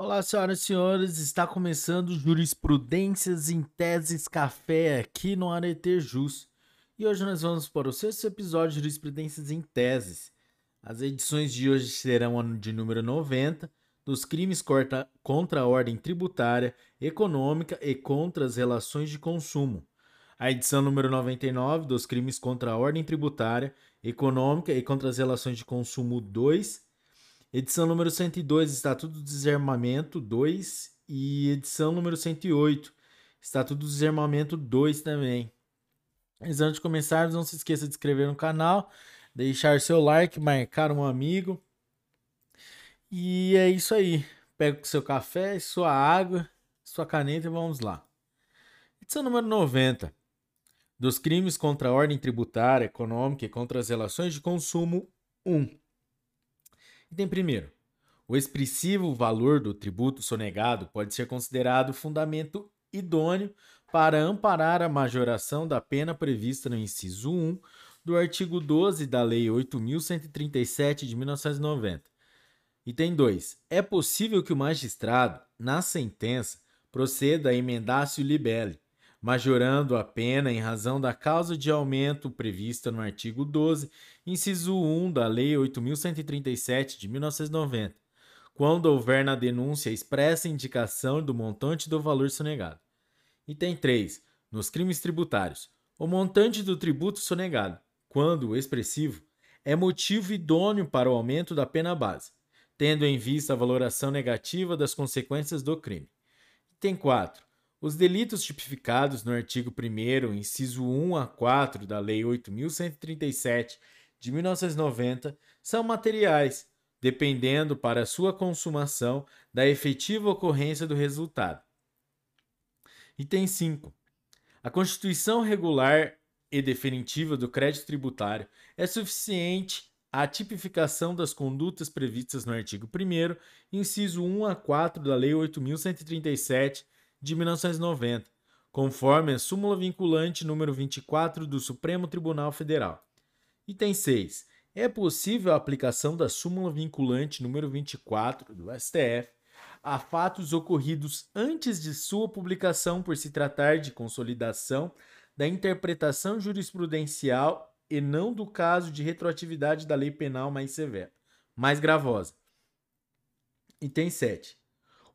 Olá, senhoras e senhores, está começando Jurisprudências em Teses Café aqui no Arete Jus. E hoje nós vamos para o sexto episódio de Jurisprudências em Teses. As edições de hoje serão de número 90, dos crimes contra a ordem tributária, econômica e contra as relações de consumo. A edição número 99, dos crimes contra a ordem tributária, econômica e contra as relações de consumo 2 Edição número 102, Estatuto do Desarmamento 2. E edição número 108, Estatuto do Desarmamento 2 também. Mas antes de começarmos, não se esqueça de inscrever no canal, deixar seu like, marcar um amigo. E é isso aí. Pega o seu café, sua água, sua caneta e vamos lá. Edição número 90. Dos crimes contra a ordem tributária, econômica e contra as relações de consumo 1. Item primeiro. O expressivo valor do tributo sonegado pode ser considerado fundamento idôneo para amparar a majoração da pena prevista no inciso 1 do artigo 12 da Lei 8.137 de 1990. Item 2. É possível que o magistrado, na sentença, proceda a emendar-se o libele, majorando a pena em razão da causa de aumento prevista no artigo 12, inciso 1 da Lei 8.137 de 1990, quando houver na denúncia expressa indicação do montante do valor sonegado. Item 3. Nos crimes tributários, o montante do tributo sonegado, quando expressivo, é motivo idôneo para o aumento da pena base, tendo em vista a valoração negativa das consequências do crime. Item 4. Os delitos tipificados no artigo 1, inciso 1 a 4 da Lei 8.137 de 1990 são materiais, dependendo para sua consumação da efetiva ocorrência do resultado. Item 5. A constituição regular e definitiva do crédito tributário é suficiente à tipificação das condutas previstas no artigo 1, inciso 1 a 4 da Lei 8.137 de 1990, conforme a súmula vinculante número 24 do Supremo Tribunal Federal. Item 6. É possível a aplicação da súmula vinculante número 24 do STF a fatos ocorridos antes de sua publicação por se tratar de consolidação da interpretação jurisprudencial e não do caso de retroatividade da lei penal mais severa, mais gravosa. Item 7.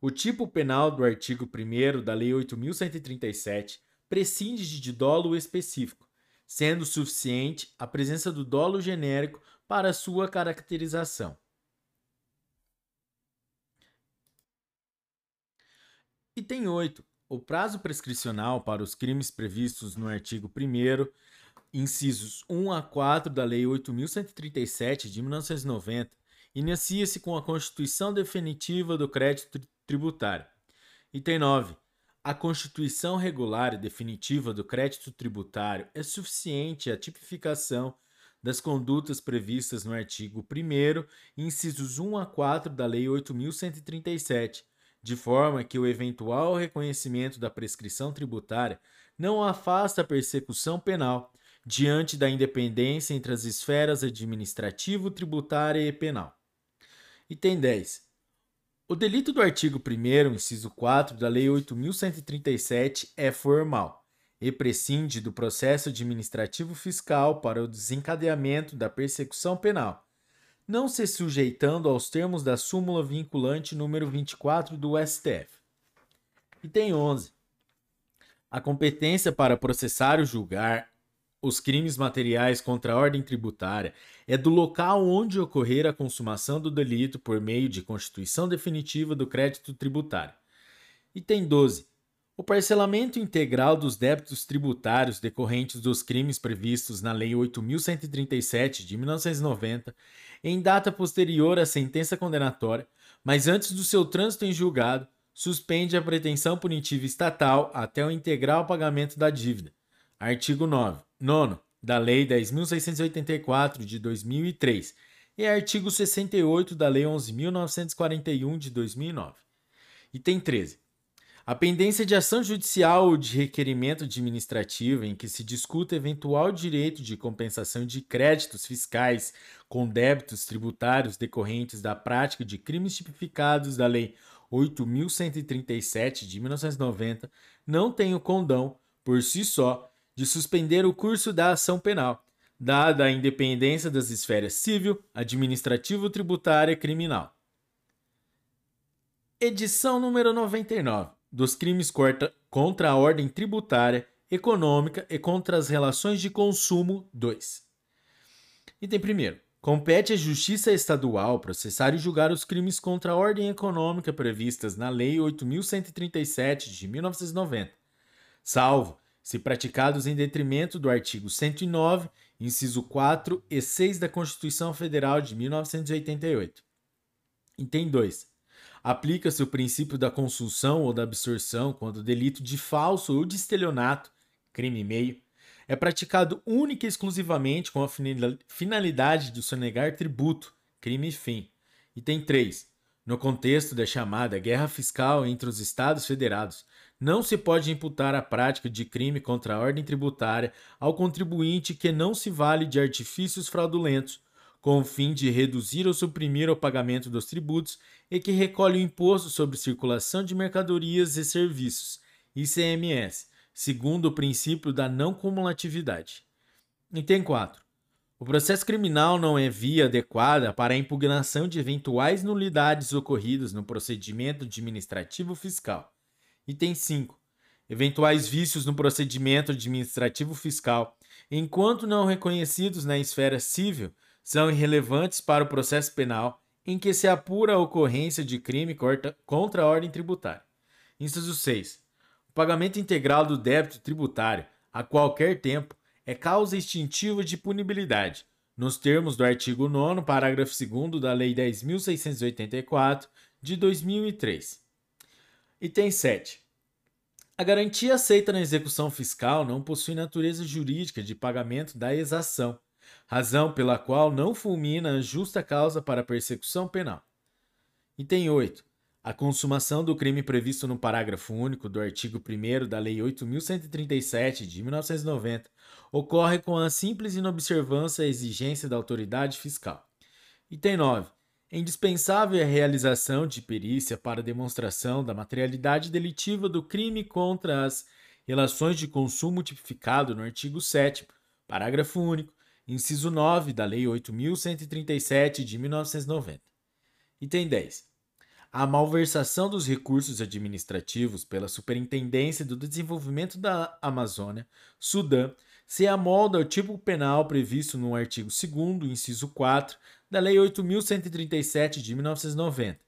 O tipo penal do artigo 1 da Lei 8.137 prescinde de dolo específico, sendo suficiente a presença do dolo genérico para sua caracterização. Item 8. O prazo prescricional para os crimes previstos no artigo 1 incisos 1 a 4 da Lei 8.137 de 1990 inicia-se com a constituição definitiva do crédito tributário. Item 9. A constituição regular e definitiva do crédito tributário é suficiente à tipificação das condutas previstas no artigo 1, incisos 1 a 4 da Lei 8.137, de forma que o eventual reconhecimento da prescrição tributária não afasta a persecução penal, diante da independência entre as esferas administrativo, tributária e penal. Item 10. O delito do artigo 1, inciso 4 da Lei 8.137 é formal e prescinde do processo administrativo fiscal para o desencadeamento da persecução penal, não se sujeitando aos termos da súmula vinculante número 24 do STF. Item 11. A competência para processar ou julgar os crimes materiais contra a ordem tributária é do local onde ocorrer a consumação do delito por meio de constituição definitiva do crédito tributário. Item 12. O parcelamento integral dos débitos tributários decorrentes dos crimes previstos na Lei 8.137 de 1990, em data posterior à sentença condenatória, mas antes do seu trânsito em julgado, suspende a pretensão punitiva estatal até o integral pagamento da dívida. Artigo 9. Nono, da Lei 10.684 de 2003 e artigo 68 da Lei 11.941 de 2009. Item 13. A pendência de ação judicial ou de requerimento administrativo em que se discuta eventual direito de compensação de créditos fiscais com débitos tributários decorrentes da prática de crimes tipificados da Lei 8137 de 1990 não tem o condão, por si só, de suspender o curso da ação penal, dada a independência das esferas civil, administrativo, tributária e criminal. Edição número 99 dos crimes contra a ordem tributária, econômica e contra as relações de consumo 2. Item 1. Compete à Justiça Estadual processar e julgar os crimes contra a ordem econômica previstas na Lei 8.137 de 1990, salvo se praticados em detrimento do artigo 109, inciso 4 e 6 da Constituição Federal de 1988. Item 2. Aplica-se o princípio da consulção ou da absorção quando o delito de falso ou de estelionato, crime meio, é praticado única e exclusivamente com a finalidade de sonegar tributo, crime fim. Item 3. No contexto da chamada guerra fiscal entre os Estados Federados, não se pode imputar a prática de crime contra a ordem tributária ao contribuinte que não se vale de artifícios fraudulentos, com o fim de reduzir ou suprimir o pagamento dos tributos e que recolhe o imposto sobre circulação de mercadorias e serviços, ICMS, segundo o princípio da não cumulatividade. Item 4. O processo criminal não é via adequada para a impugnação de eventuais nulidades ocorridas no procedimento administrativo fiscal. Item 5. Eventuais vícios no procedimento administrativo fiscal, enquanto não reconhecidos na esfera civil, são irrelevantes para o processo penal em que se apura a ocorrência de crime contra a ordem tributária. Inciso 6 pagamento integral do débito tributário a qualquer tempo é causa extintiva de punibilidade, nos termos do artigo 9, parágrafo 2 da Lei 10.684 de 2003. Item 7. A garantia aceita na execução fiscal não possui natureza jurídica de pagamento da exação, razão pela qual não fulmina a justa causa para persecução penal. Item 8. A consumação do crime previsto no parágrafo único do artigo 1 da Lei 8.137 de 1990 ocorre com a simples inobservância à exigência da autoridade fiscal. Item 9. É indispensável a realização de perícia para demonstração da materialidade delitiva do crime contra as relações de consumo tipificado no artigo 7, parágrafo único, inciso 9 da Lei 8.137 de 1990. Item 10 a malversação dos recursos administrativos pela Superintendência do Desenvolvimento da Amazônia, Sudã, se amolda ao tipo penal previsto no artigo 2 inciso 4 da Lei 8.137 de 1990,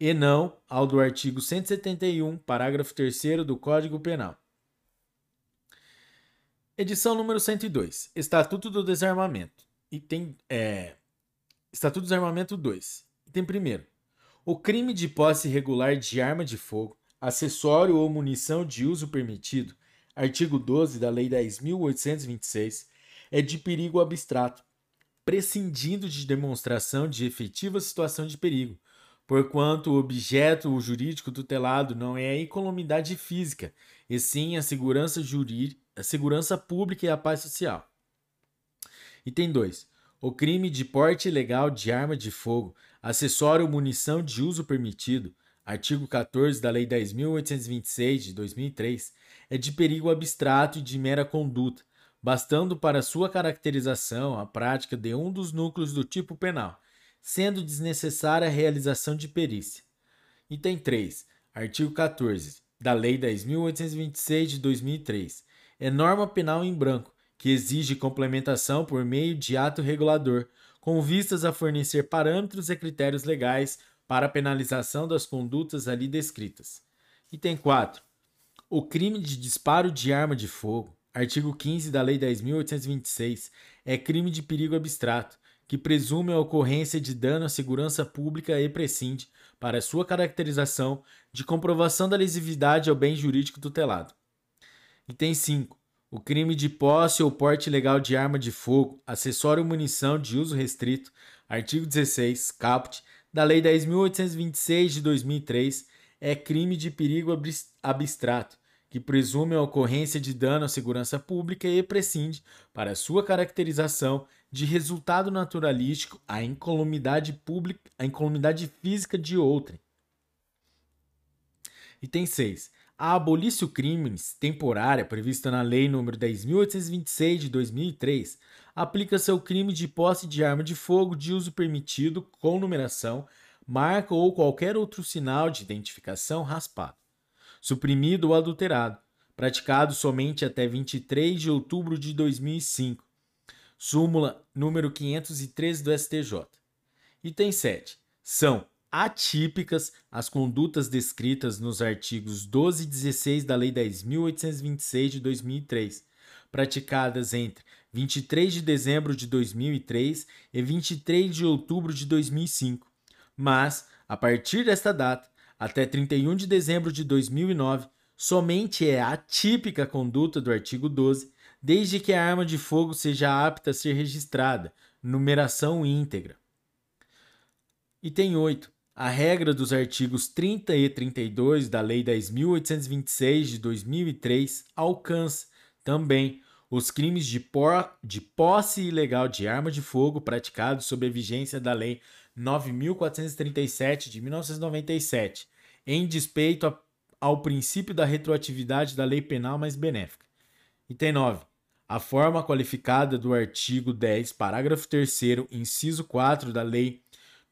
e não ao do artigo 171, parágrafo 3 do Código Penal. Edição número 102. Estatuto do Desarmamento. Item, é, Estatuto do Desarmamento 2. Item 1 o crime de posse irregular de arma de fogo, acessório ou munição de uso permitido, artigo 12 da Lei 10.826, é de perigo abstrato, prescindindo de demonstração de efetiva situação de perigo, porquanto o objeto jurídico tutelado não é a incolumidade física, e sim a segurança jurídica, a segurança pública e a paz social. Item 2. O crime de porte ilegal de arma de fogo, acessório ou munição de uso permitido, artigo 14 da Lei 10.826 de 2003, é de perigo abstrato e de mera conduta, bastando para sua caracterização a prática de um dos núcleos do tipo penal, sendo desnecessária a realização de perícia. Item 3. Artigo 14 da Lei 10.826 de 2003. É norma penal em branco, que exige complementação por meio de ato regulador, com vistas a fornecer parâmetros e critérios legais para a penalização das condutas ali descritas. Item 4. O crime de disparo de arma de fogo, artigo 15 da Lei 10.826, é crime de perigo abstrato, que presume a ocorrência de dano à segurança pública e prescinde, para sua caracterização, de comprovação da lesividade ao bem jurídico tutelado. Item 5 o crime de posse ou porte ilegal de arma de fogo, acessório ou munição de uso restrito, artigo 16, caput, da Lei 10.826 de 2003, é crime de perigo abstrato, que presume a ocorrência de dano à segurança pública e prescinde, para sua caracterização, de resultado naturalístico a incolumidade pública, a incolumidade física de outrem. Item 6. A abolício crimes temporária prevista na Lei nº 10.826 de 2003 aplica-se ao crime de posse de arma de fogo de uso permitido com numeração, marca ou qualquer outro sinal de identificação raspado, suprimido ou adulterado, praticado somente até 23 de outubro de 2005. Súmula número 513 do STJ. Item 7. São atípicas as condutas descritas nos artigos 12 e 16 da Lei 10.826 de 2003, praticadas entre 23 de dezembro de 2003 e 23 de outubro de 2005, mas, a partir desta data, até 31 de dezembro de 2009, somente é atípica a conduta do artigo 12, desde que a arma de fogo seja apta a ser registrada, numeração íntegra. Item 8. A regra dos artigos 30 e 32 da Lei 10.826 de 2003 alcança também os crimes de, por, de posse ilegal de arma de fogo praticados sob a vigência da Lei 9.437 de 1997, em despeito a, ao princípio da retroatividade da lei penal mais benéfica. Item 9. A forma qualificada do artigo 10, parágrafo 3, inciso 4 da Lei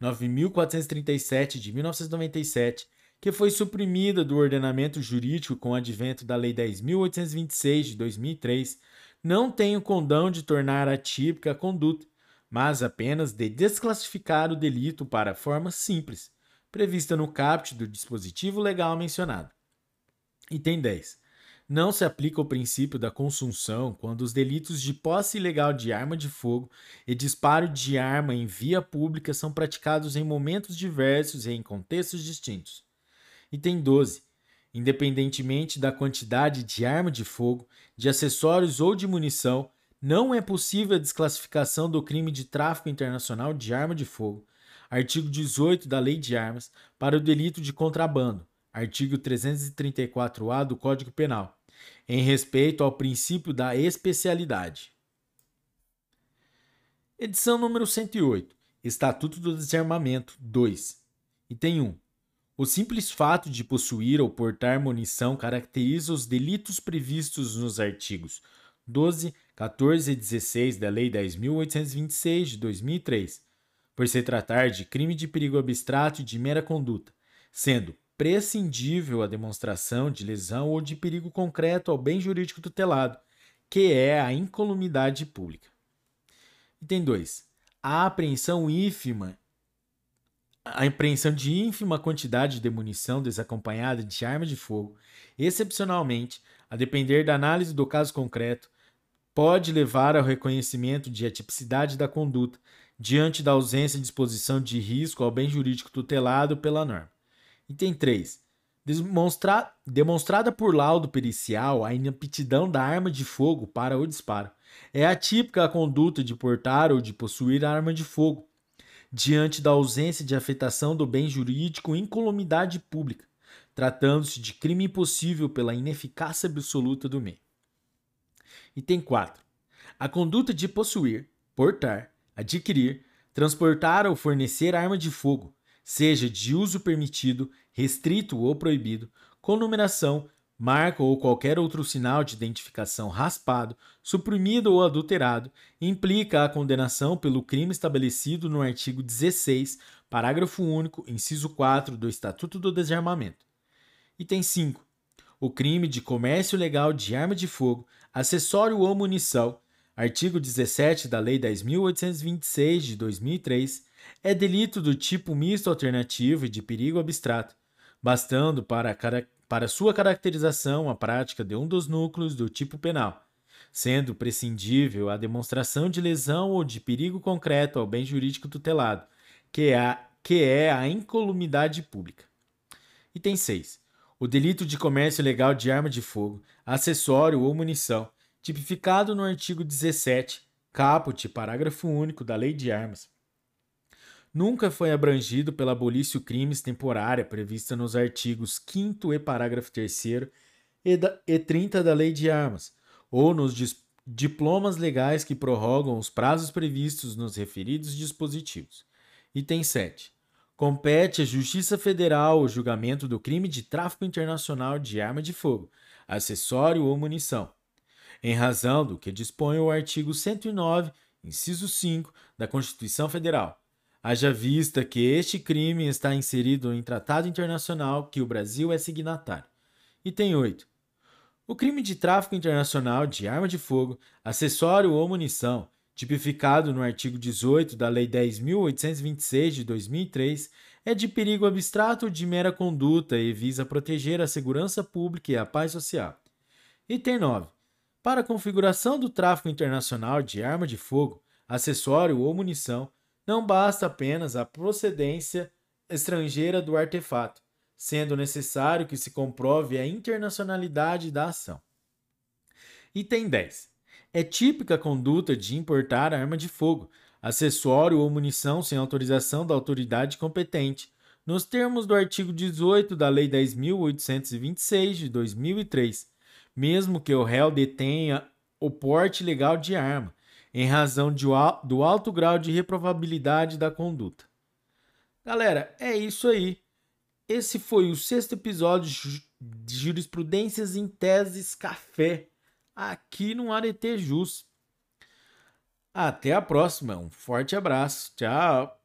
9.437 de 1997, que foi suprimida do ordenamento jurídico com o advento da Lei 10.826 de 2003, não tem o condão de tornar atípica a conduta, mas apenas de desclassificar o delito para forma simples, prevista no caput do dispositivo legal mencionado. Item 10 não se aplica o princípio da consunção quando os delitos de posse ilegal de arma de fogo e disparo de arma em via pública são praticados em momentos diversos e em contextos distintos. Item 12. Independentemente da quantidade de arma de fogo, de acessórios ou de munição, não é possível a desclassificação do crime de tráfico internacional de arma de fogo, artigo 18 da Lei de Armas, para o delito de contrabando, artigo 334-A do Código Penal, em respeito ao princípio da especialidade. Edição número 108. Estatuto do Desarmamento 2. Item 1. O simples fato de possuir ou portar munição caracteriza os delitos previstos nos artigos 12, 14 e 16 da Lei 10.826 de 2003, por se tratar de crime de perigo abstrato e de mera conduta, sendo prescindível a demonstração de lesão ou de perigo concreto ao bem jurídico tutelado, que é a incolumidade pública. Item 2. A apreensão ínfima a apreensão de ínfima quantidade de munição desacompanhada de arma de fogo, excepcionalmente, a depender da análise do caso concreto, pode levar ao reconhecimento de atipicidade da conduta diante da ausência de exposição de risco ao bem jurídico tutelado pela norma. Item 3. Demonstra... Demonstrada por laudo pericial a inaptidão da arma de fogo para o disparo. É atípica a conduta de portar ou de possuir arma de fogo, diante da ausência de afetação do bem jurídico em incolumidade pública, tratando-se de crime impossível pela ineficácia absoluta do meio. Item 4. A conduta de possuir, portar, adquirir, transportar ou fornecer arma de fogo, seja de uso permitido, restrito ou proibido, com numeração, marca ou qualquer outro sinal de identificação raspado, suprimido ou adulterado, implica a condenação pelo crime estabelecido no artigo 16, parágrafo único, inciso 4 do Estatuto do Desarmamento. Item 5. O crime de comércio legal de arma de fogo, acessório ou munição, artigo 17 da Lei 10.826 de 2003, é delito do tipo misto alternativo e de perigo abstrato, bastando para, para sua caracterização a prática de um dos núcleos do tipo penal, sendo prescindível a demonstração de lesão ou de perigo concreto ao bem jurídico tutelado, que é a, que é a incolumidade pública. Item 6. O delito de comércio ilegal de arma de fogo, acessório ou munição, tipificado no artigo 17, caput, parágrafo único da Lei de Armas, nunca foi abrangido pela abolício crimes temporária prevista nos artigos 5 e parágrafo 3 e, e 30 da Lei de Armas, ou nos diplomas legais que prorrogam os prazos previstos nos referidos dispositivos. Item 7. compete à Justiça Federal o julgamento do crime de tráfico internacional de arma de fogo, acessório ou munição, em razão do que dispõe o artigo 109, inciso 5 da Constituição Federal. Haja vista que este crime está inserido em tratado internacional que o Brasil é signatário. Item 8. O crime de tráfico internacional de arma de fogo, acessório ou munição tipificado no artigo 18 da Lei 10.826 de 2003, é de perigo abstrato de mera conduta e visa proteger a segurança pública e a paz social. Item 9. Para a configuração do tráfico internacional de arma de fogo, acessório ou munição, não basta apenas a procedência estrangeira do artefato, sendo necessário que se comprove a internacionalidade da ação. Item 10. É típica a conduta de importar arma de fogo, acessório ou munição sem autorização da autoridade competente, nos termos do artigo 18 da Lei 10.826 de 2003, mesmo que o réu detenha o porte legal de arma, em razão do alto grau de reprovabilidade da conduta. Galera, é isso aí. Esse foi o sexto episódio de Jurisprudências em Teses Café aqui no Arete Jus. Até a próxima, um forte abraço, tchau!